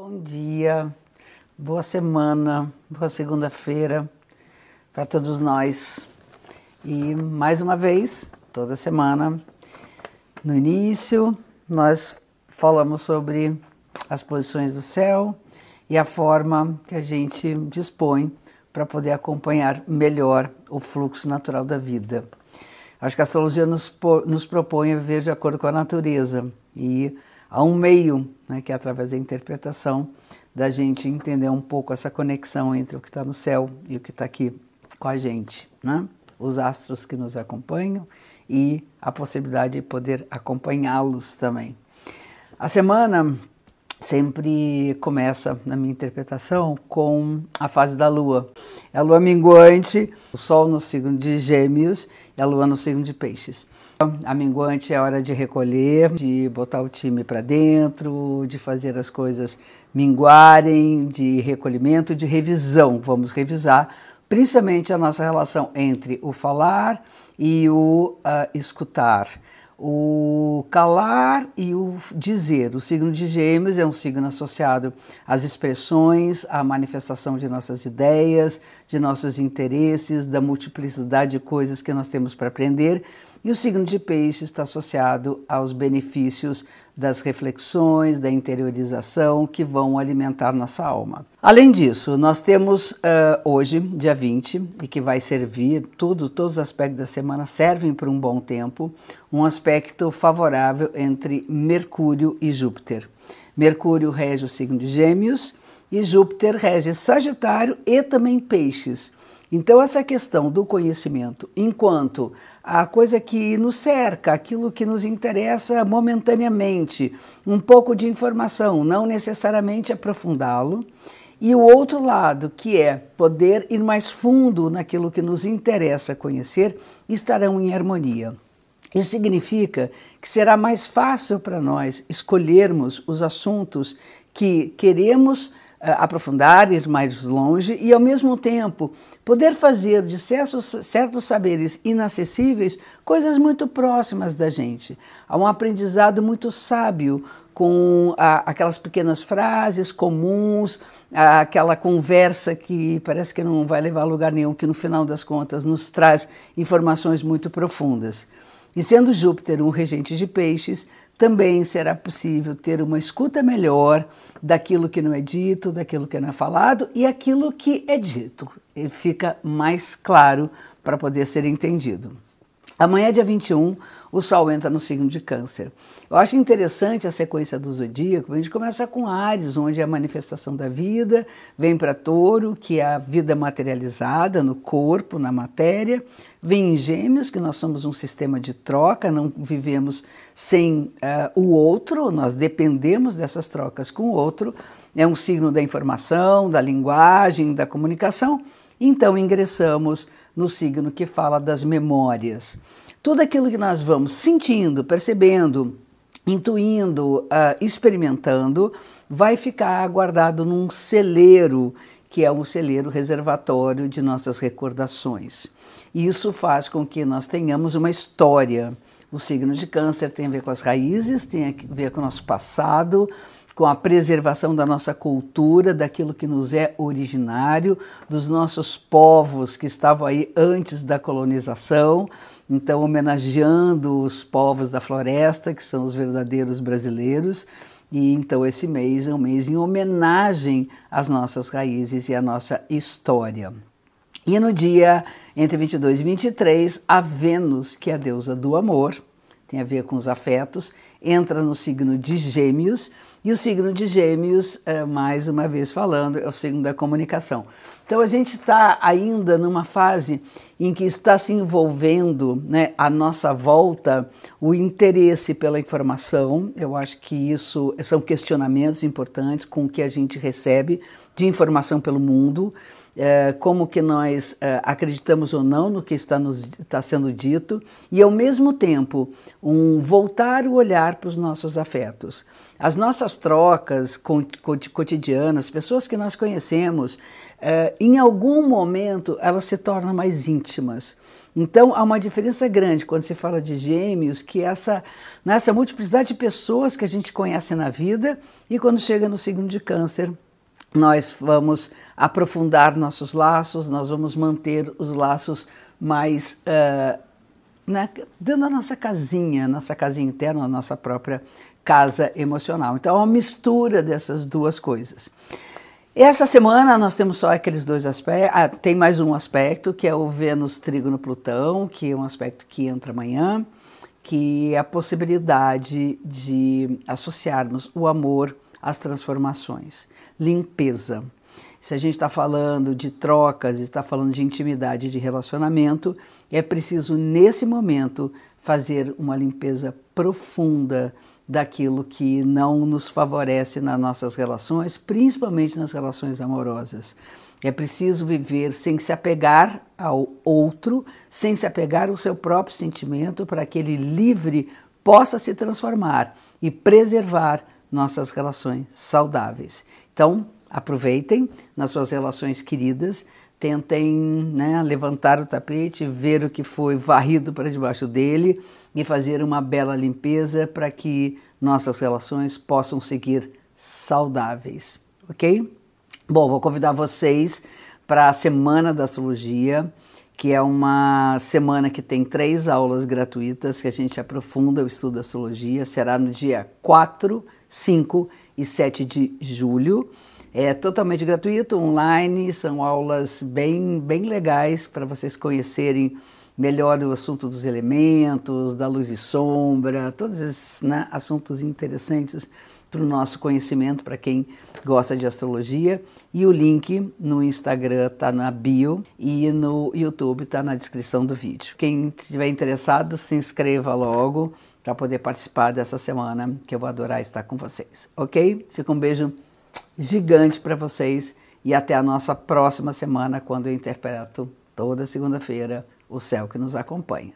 Bom dia, boa semana, boa segunda-feira para todos nós. E mais uma vez, toda semana, no início, nós falamos sobre as posições do céu e a forma que a gente dispõe para poder acompanhar melhor o fluxo natural da vida. Acho que a astrologia nos, nos propõe a viver de acordo com a natureza e há um meio, né, que é através da interpretação, da gente entender um pouco essa conexão entre o que está no céu e o que está aqui com a gente, né? os astros que nos acompanham e a possibilidade de poder acompanhá-los também. A semana sempre começa, na minha interpretação, com a fase da lua. É a lua minguante, o sol no signo de Gêmeos e a lua no signo de Peixes. A minguante é hora de recolher, de botar o time para dentro, de fazer as coisas minguarem, de recolhimento, de revisão. Vamos revisar principalmente a nossa relação entre o falar e o uh, escutar o calar e o dizer. O signo de Gêmeos é um signo associado às expressões, à manifestação de nossas ideias, de nossos interesses, da multiplicidade de coisas que nós temos para aprender. E o signo de Peixe está associado aos benefícios das reflexões, da interiorização que vão alimentar nossa alma. Além disso, nós temos uh, hoje, dia 20, e que vai servir, tudo, todos os aspectos da semana servem por um bom tempo, um aspecto favorável entre Mercúrio e Júpiter. Mercúrio rege o signo de Gêmeos e Júpiter rege Sagitário e também Peixes. Então, essa questão do conhecimento, enquanto a coisa que nos cerca, aquilo que nos interessa momentaneamente, um pouco de informação, não necessariamente aprofundá-lo, e o outro lado, que é poder ir mais fundo naquilo que nos interessa conhecer, estarão em harmonia. Isso significa que será mais fácil para nós escolhermos os assuntos que queremos aprofundar, ir mais longe e, ao mesmo tempo, poder fazer de certos, certos saberes inacessíveis coisas muito próximas da gente. Há um aprendizado muito sábio com aquelas pequenas frases comuns, aquela conversa que parece que não vai levar a lugar nenhum, que no final das contas nos traz informações muito profundas. E sendo Júpiter um regente de peixes, também será possível ter uma escuta melhor daquilo que não é dito, daquilo que não é falado e aquilo que é dito. E fica mais claro para poder ser entendido. Amanhã, dia 21, o Sol entra no signo de Câncer. Eu acho interessante a sequência do zodíaco. A gente começa com Ares, onde é a manifestação da vida, vem para Touro, que é a vida materializada no corpo, na matéria, vem em Gêmeos, que nós somos um sistema de troca, não vivemos sem uh, o outro, nós dependemos dessas trocas com o outro. É um signo da informação, da linguagem, da comunicação. Então ingressamos no signo que fala das memórias. Tudo aquilo que nós vamos sentindo, percebendo, intuindo, uh, experimentando, vai ficar guardado num celeiro, que é um celeiro reservatório de nossas recordações. Isso faz com que nós tenhamos uma história. O signo de Câncer tem a ver com as raízes, tem a ver com o nosso passado, com a preservação da nossa cultura, daquilo que nos é originário, dos nossos povos que estavam aí antes da colonização. Então, homenageando os povos da floresta, que são os verdadeiros brasileiros. E então esse mês é um mês em homenagem às nossas raízes e à nossa história. E no dia entre 22 e 23, a Vênus, que é a deusa do amor, tem a ver com os afetos, entra no signo de Gêmeos, e o signo de Gêmeos, é, mais uma vez falando, é o signo da comunicação. Então a gente está ainda numa fase em que está se envolvendo né, a nossa volta o interesse pela informação. Eu acho que isso são questionamentos importantes com que a gente recebe de informação pelo mundo é, como que nós é, acreditamos ou não no que está, nos, está sendo dito e, ao mesmo tempo, um voltar o olhar para os nossos afetos. as nossas trocas cotidianas, pessoas que nós conhecemos, eh, em algum momento elas se tornam mais íntimas. Então há uma diferença grande quando se fala de gêmeos, que essa nessa multiplicidade de pessoas que a gente conhece na vida e quando chega no signo de câncer, nós vamos aprofundar nossos laços, nós vamos manter os laços mais uh, na, dentro da nossa casinha, nossa casinha interna, a nossa própria casa emocional. Então, é uma mistura dessas duas coisas. Essa semana nós temos só aqueles dois aspectos. Ah, tem mais um aspecto que é o Vênus Trígono Plutão, que é um aspecto que entra amanhã, que é a possibilidade de associarmos o amor às transformações, limpeza. Se a gente está falando de trocas, está falando de intimidade, de relacionamento, é preciso nesse momento fazer uma limpeza profunda daquilo que não nos favorece nas nossas relações, principalmente nas relações amorosas. É preciso viver sem se apegar ao outro, sem se apegar ao seu próprio sentimento, para que ele livre possa se transformar e preservar nossas relações saudáveis. Então, aproveitem nas suas relações queridas, tentem né, levantar o tapete, ver o que foi varrido para debaixo dele e fazer uma bela limpeza para que nossas relações possam seguir saudáveis, ok? Bom, vou convidar vocês para a Semana da Astrologia, que é uma semana que tem três aulas gratuitas que a gente aprofunda o estudo da astrologia. Será no dia 4, 5 e 7 de julho. É totalmente gratuito, online, são aulas bem, bem legais para vocês conhecerem melhor o assunto dos elementos, da luz e sombra, todos esses né, assuntos interessantes para o nosso conhecimento, para quem gosta de astrologia. E o link no Instagram está na bio e no YouTube está na descrição do vídeo. Quem estiver interessado, se inscreva logo para poder participar dessa semana, que eu vou adorar estar com vocês, ok? Fica um beijo gigante para vocês e até a nossa próxima semana, quando eu interpreto toda segunda-feira o céu que nos acompanha.